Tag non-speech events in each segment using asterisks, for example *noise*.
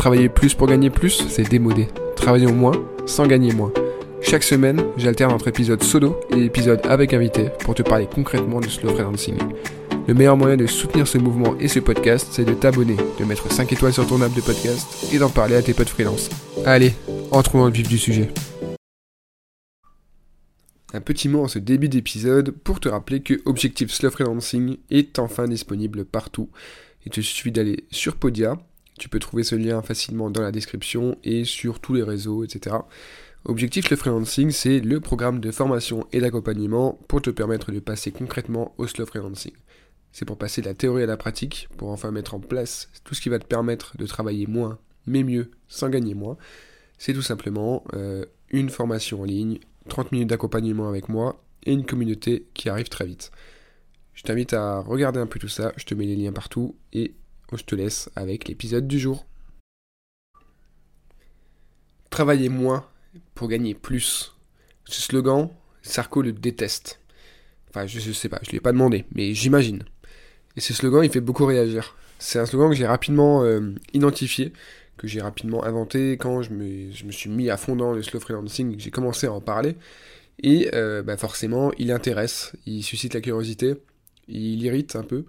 Travailler plus pour gagner plus, c'est démodé. Travaillons moins sans gagner moins. Chaque semaine, j'alterne entre épisodes solo et épisodes avec invité pour te parler concrètement du slow freelancing. Le meilleur moyen de soutenir ce mouvement et ce podcast, c'est de t'abonner, de mettre 5 étoiles sur ton app de podcast et d'en parler à tes potes freelance. Allez, entrons dans le vif du sujet. Un petit mot en ce début d'épisode pour te rappeler que Objectif Slow Freelancing est enfin disponible partout. Il te suffit d'aller sur Podia, tu peux trouver ce lien facilement dans la description et sur tous les réseaux, etc. Objectif le freelancing, c'est le programme de formation et d'accompagnement pour te permettre de passer concrètement au slow freelancing. C'est pour passer de la théorie à la pratique, pour enfin mettre en place tout ce qui va te permettre de travailler moins, mais mieux, sans gagner moins. C'est tout simplement euh, une formation en ligne, 30 minutes d'accompagnement avec moi et une communauté qui arrive très vite. Je t'invite à regarder un peu tout ça, je te mets les liens partout et je te laisse avec l'épisode du jour. Travailler moins pour gagner plus. Ce slogan, Sarko le déteste. Enfin, je, ne sais pas, je lui ai pas demandé, mais j'imagine. Et ce slogan, il fait beaucoup réagir. C'est un slogan que j'ai rapidement euh, identifié, que j'ai rapidement inventé quand je me, je suis mis à fond dans le slow freelancing, j'ai commencé à en parler. Et euh, bah forcément, il intéresse, il suscite la curiosité, il irrite un peu.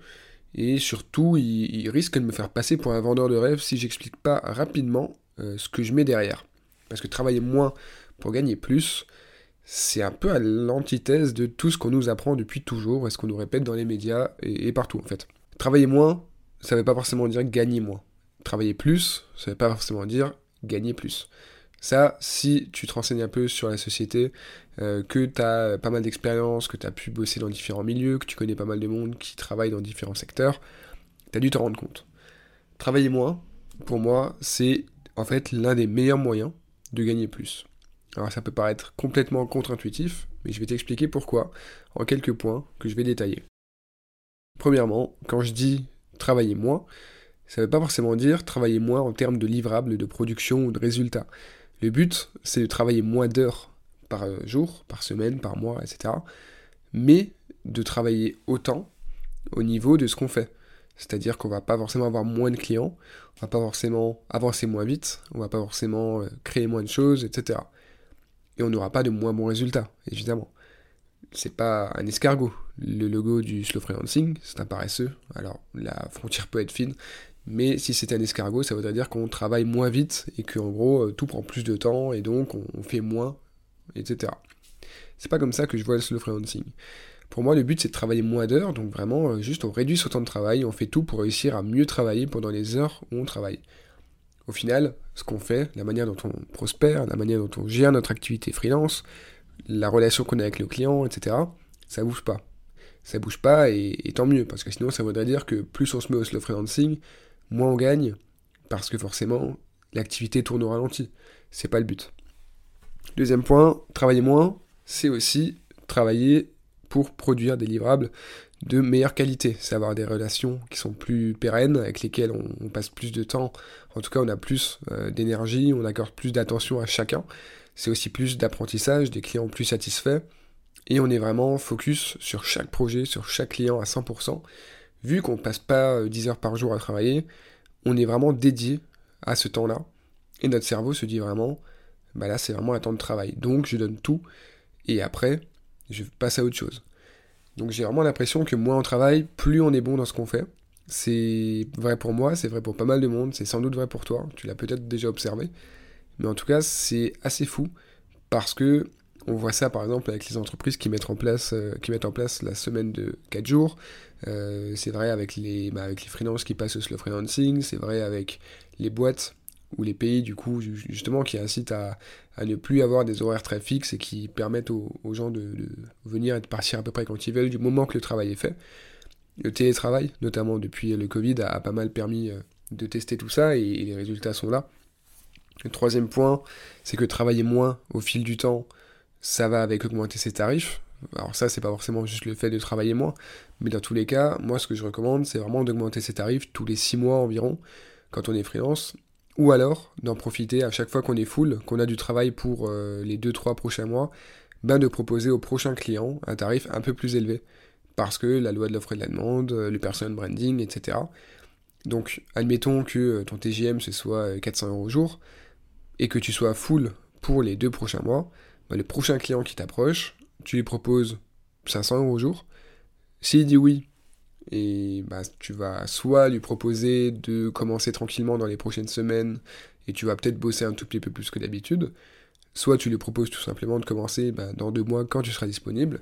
Et surtout, il, risque de me faire passer pour un vendeur de rêve si j'explique pas rapidement euh, ce que je mets derrière. Parce que travailler moins pour gagner plus, c'est un peu à l'antithèse de tout ce qu'on nous apprend depuis toujours et ce qu'on nous répète dans les médias et, partout en fait. Travailler moins, ça ne veut pas forcément dire gagner moins. Travailler plus, ça ne veut pas forcément dire gagner plus. Ça, si tu te renseignes un peu sur la société, euh, que tu as pas mal d'expérience, que tu as pu bosser dans différents milieux, que tu connais pas mal de monde qui travaille dans différents secteurs, tu as dû te rendre compte. Travailler moins, pour moi, c'est en fait l'un des meilleurs moyens de gagner plus. Alors ça peut paraître complètement contre-intuitif, mais je vais t'expliquer pourquoi en quelques points que je vais détailler. Premièrement, quand je dis travailler moins, ça ne veut pas forcément dire travailler moins en termes de livrables, de production ou de résultats. Le but, c'est de travailler moins d'heures par jour, par semaine, par mois, etc. Mais de travailler autant au niveau de ce qu'on fait. C'est-à-dire qu'on va pas forcément avoir moins de clients, on va pas forcément avancer moins vite, on va pas forcément euh, créer moins de choses, etc. Et on n'aura pas de moins bons résultats, évidemment. C'est pas un escargot. Le logo du slow freelancing, c'est un paresseux. Alors la frontière peut être fine, mais si c'était un escargot, ça voudrait dire qu'on travaille moins vite et qu'en gros euh, tout prend plus de temps et donc on fait moins, etc. C'est pas comme ça que je vois le slow freelancing. Pour moi, le but c'est de travailler moins d'heures, donc vraiment euh, juste on réduit son temps de travail, on fait tout pour réussir à mieux travailler pendant les heures où on travaille. Au final, ce qu'on fait, la manière dont on prospère, la manière dont on gère notre activité freelance, la relation qu'on a avec le client, etc., ça bouge pas. Ça bouge pas et, tant mieux, parce que sinon ça voudrait dire que plus on se met au slow freelancing, moins on gagne, parce que forcément l'activité tourne au ralenti. C'est pas le but. Deuxième point, travailler moins, c'est aussi travailler pour produire des livrables de meilleure qualité. C'est avoir des relations qui sont plus pérennes, avec lesquelles on, passe plus de temps. En tout cas, on a plus euh, d'énergie, on accorde plus d'attention à chacun. C'est aussi plus d'apprentissage, des clients plus satisfaits. Et on est vraiment focus sur chaque projet, sur chaque client à 100%. Vu qu'on ne passe pas 10 euh, heures par jour à travailler, on est vraiment dédié à ce temps-là. Et notre cerveau se dit vraiment, bah là c'est vraiment un temps de travail. Donc je donne tout. Et après, je passe à autre chose. Donc j'ai vraiment l'impression que moins on travaille, plus on est bon dans ce qu'on fait. C'est vrai pour moi, c'est vrai pour pas mal de monde, c'est sans doute vrai pour toi, tu l'as peut-être déjà observé. Mais en tout cas, c'est assez fou parce que on voit ça par exemple avec les entreprises qui mettent en place, euh, qui mettent en place la semaine de 4 jours. Euh, c'est vrai avec les, bah, avec les freelances qui passent au slow freelancing, c'est vrai avec les boîtes ou les pays du coup justement qui incitent à, ne plus avoir des horaires très fixes et qui permettent aux, gens de, venir et de partir à peu près quand ils veulent du moment que le travail est fait. Le télétravail, notamment depuis le Covid, a, pas mal permis euh, de tester tout ça et, les résultats sont là. Le troisième point, c'est que travailler moins au fil du temps, ça va avec augmenter ses tarifs. Alors ça, c'est pas forcément juste le fait de travailler moins, mais dans tous les cas, moi, ce que je recommande, c'est vraiment d'augmenter ses tarifs tous les 6 mois environ, quand on est freelance, ou alors d'en profiter à chaque fois qu'on est full, qu'on a du travail pour euh, les 2-3 prochains mois, ben de proposer au prochain client un tarif un peu plus élevé. Parce que la loi de l'offre et de la demande, le personal branding, etc. Donc, admettons que euh, ton TGM ce soit 400 euros au jour, et que tu sois full pour les deux prochains mois, ben, le prochain client qui t'approche, tu lui proposes 500 euros au jour. S'il dit oui, et bah, tu vas soit lui proposer de commencer tranquillement dans les prochaines semaines et tu vas peut-être bosser un tout petit peu plus que d'habitude, soit tu lui proposes tout simplement de commencer bah, dans deux mois quand tu seras disponible.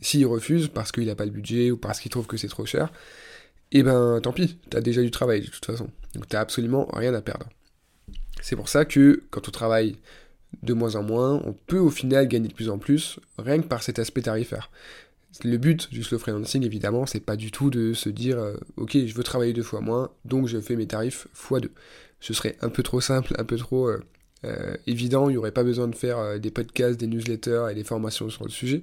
S'il refuse parce qu'il n'a pas le budget ou parce qu'il trouve que c'est trop cher, et eh ben tant pis, tu as déjà du travail de toute façon. Donc tu absolument rien à perdre. C'est pour ça que quand on travaille de moins en moins, on peut au final gagner de plus en plus, rien que par cet aspect tarifaire. Le but du slow freelancing, évidemment, c'est pas du tout de se dire euh, ok, je veux travailler deux fois moins, donc je fais mes tarifs fois deux. Ce serait un peu trop simple, un peu trop euh, euh, évident, il n'y aurait pas besoin de faire des podcasts, des newsletters et des formations sur le sujet.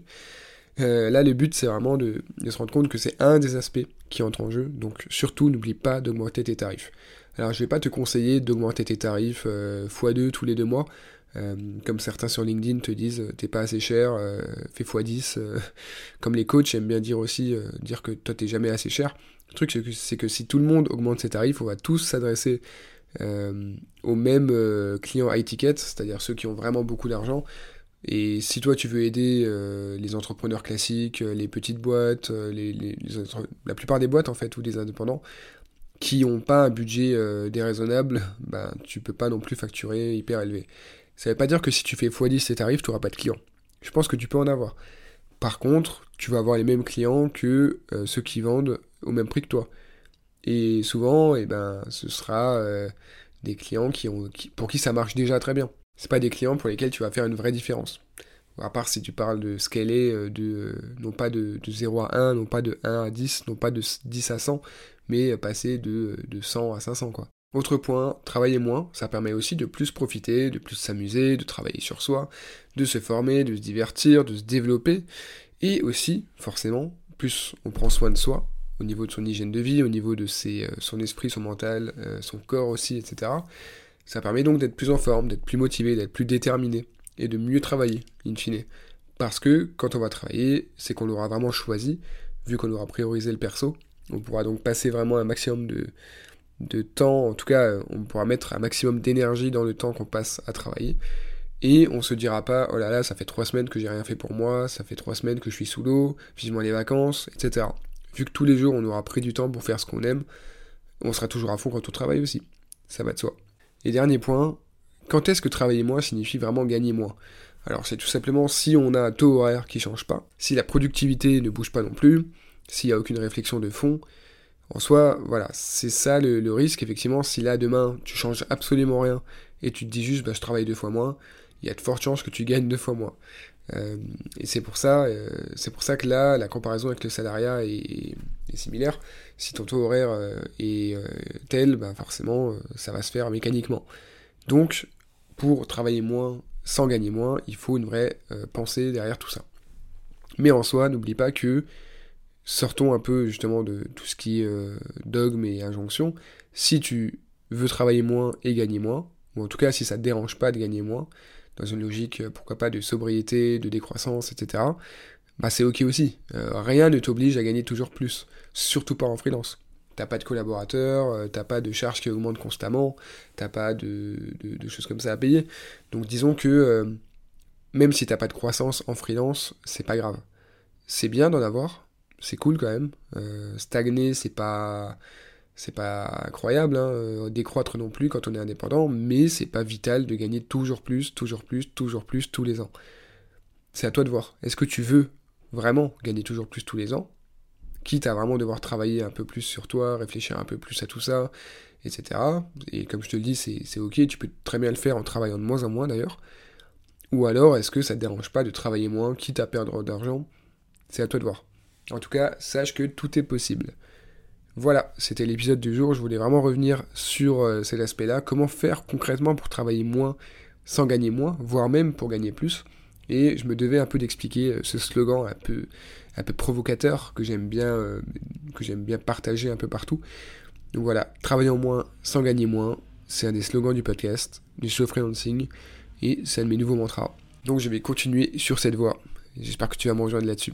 là, le but, c'est vraiment de, se rendre compte que c'est un des aspects qui entre en jeu, donc surtout, n'oublie pas d'augmenter tes tarifs. Alors, je vais pas te conseiller d'augmenter tes tarifs x2 tous les deux mois, comme certains sur LinkedIn te disent, euh, t'es pas assez cher, euh, fais x10. *laughs* comme les coachs aiment bien dire aussi, dire que toi t'es jamais assez cher. Le truc c'est que, si tout le monde augmente ses tarifs, on va tous s'adresser aux mêmes clients high ticket, c'est-à-dire ceux qui ont vraiment beaucoup d'argent. Et si toi tu veux aider les entrepreneurs classiques, les petites boîtes, la plupart des boîtes en fait, ou des indépendants, qui n'ont pas un budget déraisonnable, *laughs* ben, tu peux pas non plus facturer hyper élevé. Ça veut pas dire que si tu fais x10 tes tarifs, tu n'auras pas de clients. Je pense que tu peux en avoir. Par contre, tu vas avoir les mêmes clients que euh, ceux qui vendent au même prix que toi. Et souvent, eh ben, ce sera euh, des clients qui ont, pour qui ça marche déjà très bien. C'est pas des clients pour lesquels tu vas faire une vraie différence. À part si tu parles de scaler, euh, de, non pas de, 0 à 1, non pas de 1 à 10, non pas de 10 à 100, mais passer de, de 100 à 500, quoi. Autre point, travailler moins, ça permet aussi de plus profiter, de plus s'amuser, de travailler sur soi, de se former, de se divertir, de se développer, et aussi, forcément, plus on prend soin de soi, au niveau de son hygiène de vie, au niveau de euh, son esprit, son mental, euh, son corps aussi, etc. Ça permet donc d'être plus en forme, d'être plus motivé, d'être plus déterminé, et de mieux travailler, in fine. Parce que quand on va travailler, c'est qu'on aura vraiment choisi, vu qu'on aura priorisé le perso, on pourra donc passer vraiment un maximum de, de temps, en tout cas, on pourra mettre un maximum d'énergie dans le temps qu'on passe à travailler. Et on se dira pas, oh là là, ça fait trois semaines que j'ai rien fait pour moi, ça fait trois semaines que je suis sous l'eau, vivement les vacances, etc. Vu que tous les jours on aura pris du temps pour faire ce qu'on aime, on sera toujours à fond quand on travaille aussi. Ça va de soi. Et dernier point, quand est-ce que travailler moins signifie vraiment gagner moins? Alors c'est tout simplement si on a un taux horaire qui change pas, si la productivité ne bouge pas non plus, s'il n'y a aucune réflexion de fond, en soi, voilà, c'est ça le, risque, effectivement, si là demain tu changes absolument rien et tu te dis juste bah, je travaille deux fois moins, il y a de fortes chances que tu gagnes deux fois moins. Euh, et c'est pour ça, euh, c'est pour ça que là, la comparaison avec le salariat est, similaire. Si ton taux horaire euh, est tel, bah forcément, ça va se faire mécaniquement. Donc, pour travailler moins sans gagner moins, il faut une vraie pensée derrière tout ça. Mais en soi, n'oublie pas que sortons un peu justement de tout ce qui est euh, dogme et injonction. Si tu veux travailler moins et gagner moins, ou en tout cas si ça te dérange pas de gagner moins, dans une logique, euh, pourquoi pas, de sobriété, de décroissance, etc., bah c'est ok aussi. Euh, rien ne t'oblige à gagner toujours plus, surtout pas en freelance. T'as pas de collaborateurs, t'as pas de charges qui augmentent constamment, t'as pas de, de, choses comme ça à payer. Donc disons que même si t'as pas de croissance en freelance, c'est pas grave. C'est bien d'en avoir, c'est cool quand même. Euh, stagner, c'est pas c'est pas incroyable, hein, euh, décroître non plus quand on est indépendant, mais c'est pas vital de gagner toujours plus, toujours plus, toujours plus tous les ans. C'est à toi de voir. Est-ce que tu veux vraiment gagner toujours plus tous les ans? Quitte à vraiment devoir travailler un peu plus sur toi, réfléchir un peu plus à tout ça, etc. Et comme je te le dis, c'est ok, tu peux très bien le faire en travaillant de moins en moins d'ailleurs. Ou alors, est-ce que ça te dérange pas de travailler moins, quitte à perdre d'argent? C'est à toi de voir. En tout cas, sache que tout est possible. Voilà, c'était l'épisode du jour. Je voulais vraiment revenir sur euh, cet aspect-là. Comment faire concrètement pour travailler moins sans gagner moins, voire même pour gagner plus? Et je me devais un peu d'expliquer euh, ce slogan un peu, provocateur que j'aime bien, euh, que j'aime bien partager un peu partout. Donc voilà, travaillons moins sans gagner moins, c'est un des slogans du podcast, du show freelancing, et c'est un de mes nouveaux mantras. Donc je vais continuer sur cette voie. J'espère que tu vas me rejoindre là-dessus.